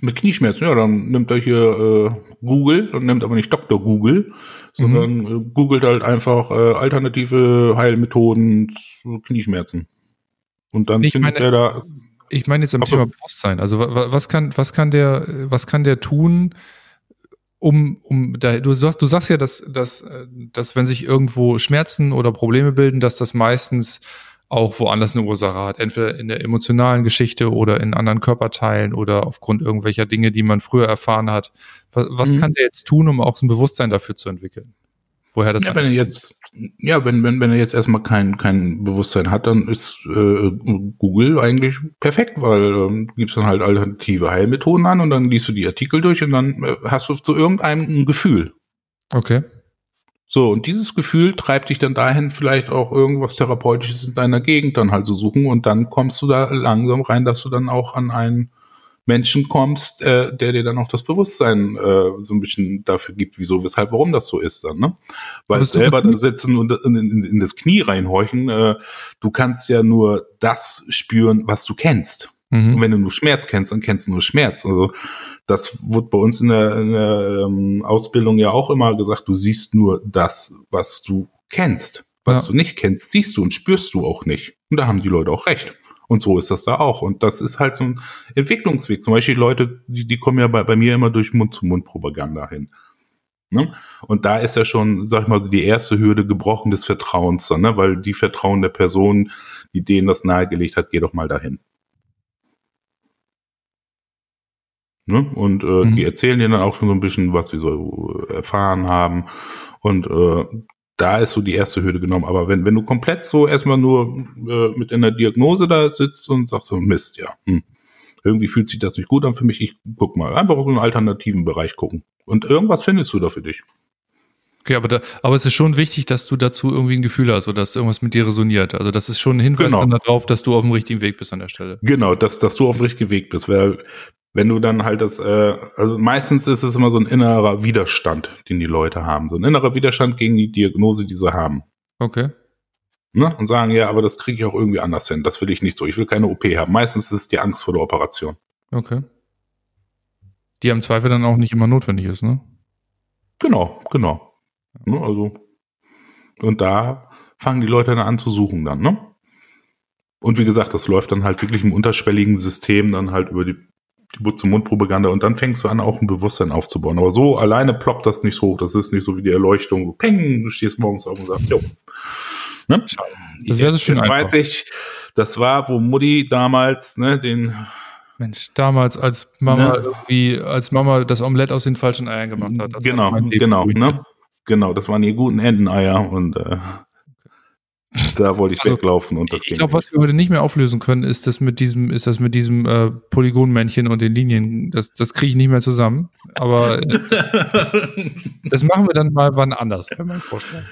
Mit Knieschmerzen, ja, dann nimmt er hier äh, Google und nimmt aber nicht Dr. Google, sondern mhm. Äh, googelt halt einfach äh, alternative Heilmethoden zu Knieschmerzen. Und dann ich findet meine, er da. Ich meine jetzt am Thema Bewusstsein. Also was kann, was kann der, was kann der tun, um, um da, du sagst, du sagst ja, dass, dass, dass wenn sich irgendwo Schmerzen oder Probleme bilden, dass das meistens auch woanders eine Ursache hat. Entweder in der emotionalen Geschichte oder in anderen Körperteilen oder aufgrund irgendwelcher Dinge, die man früher erfahren hat. Was, was mhm. kann der jetzt tun, um auch ein Bewusstsein dafür zu entwickeln? Woher das ja, wenn er jetzt ja, wenn, wenn, wenn er jetzt erstmal kein, kein Bewusstsein hat, dann ist äh, Google eigentlich perfekt, weil ähm, gibst dann halt alternative Heilmethoden an und dann liest du die Artikel durch und dann äh, hast du zu irgendeinem ein Gefühl. Okay. So, und dieses Gefühl treibt dich dann dahin, vielleicht auch irgendwas Therapeutisches in deiner Gegend dann halt zu so suchen und dann kommst du da langsam rein, dass du dann auch an einen Menschen kommst, äh, der dir dann auch das Bewusstsein äh, so ein bisschen dafür gibt, wieso, weshalb, warum das so ist dann, ne? Weil selber da sitzen und in, in, in das Knie reinhorchen, äh, du kannst ja nur das spüren, was du kennst. Mhm. Und wenn du nur Schmerz kennst, dann kennst du nur Schmerz. Also das wurde bei uns in der, in der ähm, Ausbildung ja auch immer gesagt, du siehst nur das, was du kennst. Was ja. du nicht kennst, siehst du und spürst du auch nicht. Und da haben die Leute auch recht. Und so ist das da auch. Und das ist halt so ein Entwicklungsweg. Zum Beispiel Leute, die, die kommen ja bei, bei mir immer durch Mund-zu-Mund-Propaganda hin. Ne? Und da ist ja schon, sag ich mal, die erste Hürde gebrochen des Vertrauens, ne? weil die Vertrauen der Person, die denen das nahegelegt hat, geh doch mal dahin. Ne? Und äh, mhm. die erzählen dir dann auch schon so ein bisschen, was sie so äh, erfahren haben. Und äh, da ist so die erste Hürde genommen. Aber wenn, wenn du komplett so erstmal nur äh, mit einer Diagnose da sitzt und sagst so, Mist, ja, hm, irgendwie fühlt sich das nicht gut an für mich, ich guck mal, einfach so einen alternativen Bereich gucken. Und irgendwas findest du da für dich. Okay, aber, da, aber es ist schon wichtig, dass du dazu irgendwie ein Gefühl hast oder dass irgendwas mit dir resoniert. Also das ist schon ein Hinweis genau. dann darauf, dass du auf dem richtigen Weg bist an der Stelle. Genau, dass, dass du auf dem richtigen Weg bist. Weil wenn du dann halt das, äh, also meistens ist es immer so ein innerer Widerstand, den die Leute haben. So ein innerer Widerstand gegen die Diagnose, die sie haben. Okay. Ne? Und sagen, ja, aber das kriege ich auch irgendwie anders hin. Das will ich nicht so. Ich will keine OP haben. Meistens ist es die Angst vor der Operation. Okay. Die im Zweifel dann auch nicht immer notwendig ist, ne? Genau, genau. Ne? Also, und da fangen die Leute dann an zu suchen dann, ne? Und wie gesagt, das läuft dann halt wirklich im unterschwelligen System dann halt über die die Mund-zu-Mund-Propaganda und dann fängst du an, auch ein Bewusstsein aufzubauen. Aber so alleine ploppt das nicht so hoch. Das ist nicht so wie die Erleuchtung. Peng, du stehst morgens auf und sagst, jo. Ne? Das wäre so schön Jetzt einfach. weiß ich, das war, wo Mutti damals, ne, den Mensch, damals, als Mama ne? irgendwie, als Mama das Omelett aus den falschen Eiern gemacht hat. genau, genau, ne? Genau, das waren die guten Enteneier und äh, da wollte ich also, weglaufen und das Ich glaube, was wir heute nicht mehr auflösen können, ist das mit diesem, ist das mit diesem äh, Polygonmännchen und den Linien. Das, das kriege ich nicht mehr zusammen. Aber äh, das machen wir dann mal wann anders, wenn man vorstellen.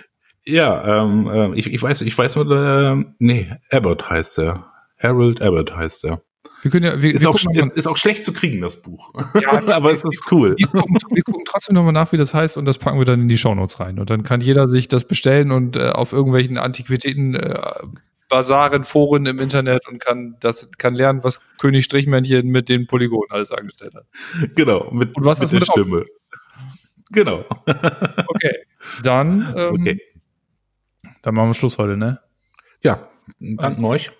Ja, ähm, äh, ich, ich weiß, ich weiß nur, äh, nee, Abbott heißt er. Harold Abbott heißt er. Wir können ja, wir, ist, wir auch, ist, ist, auch schlecht zu kriegen, das Buch. Ja, aber es ist cool. Wir gucken, wir gucken trotzdem nochmal nach, wie das heißt, und das packen wir dann in die Shownotes rein. Und dann kann jeder sich das bestellen und äh, auf irgendwelchen Antiquitäten äh, Basaren, Foren im Internet und kann das kann lernen, was König Strichmännchen mit den Polygonen alles angestellt hat. Genau, mit, und was mit ist der mit Stimme. Genau. Okay, dann, ähm, Okay. dann machen wir Schluss heute, ne? Ja, danke euch.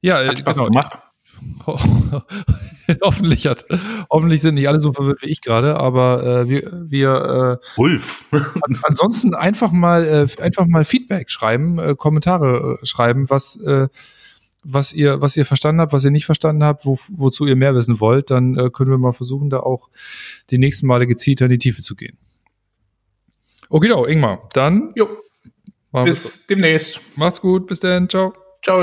Ja, äh, Hat Spaß genau. gemacht. hoffentlich hat, hoffentlich sind nicht alle so verwirrt wie ich gerade, aber äh, wir, wir äh, Ulf. ansonsten einfach mal äh, einfach mal Feedback schreiben, äh, Kommentare äh, schreiben, was äh, was ihr was ihr verstanden habt, was ihr nicht verstanden habt, wo, wozu ihr mehr wissen wollt, dann äh, können wir mal versuchen, da auch die nächsten Male gezielter in die Tiefe zu gehen. Okay, Ingmar, dann jo, bis demnächst. macht's gut, bis dann, ciao. Ciao.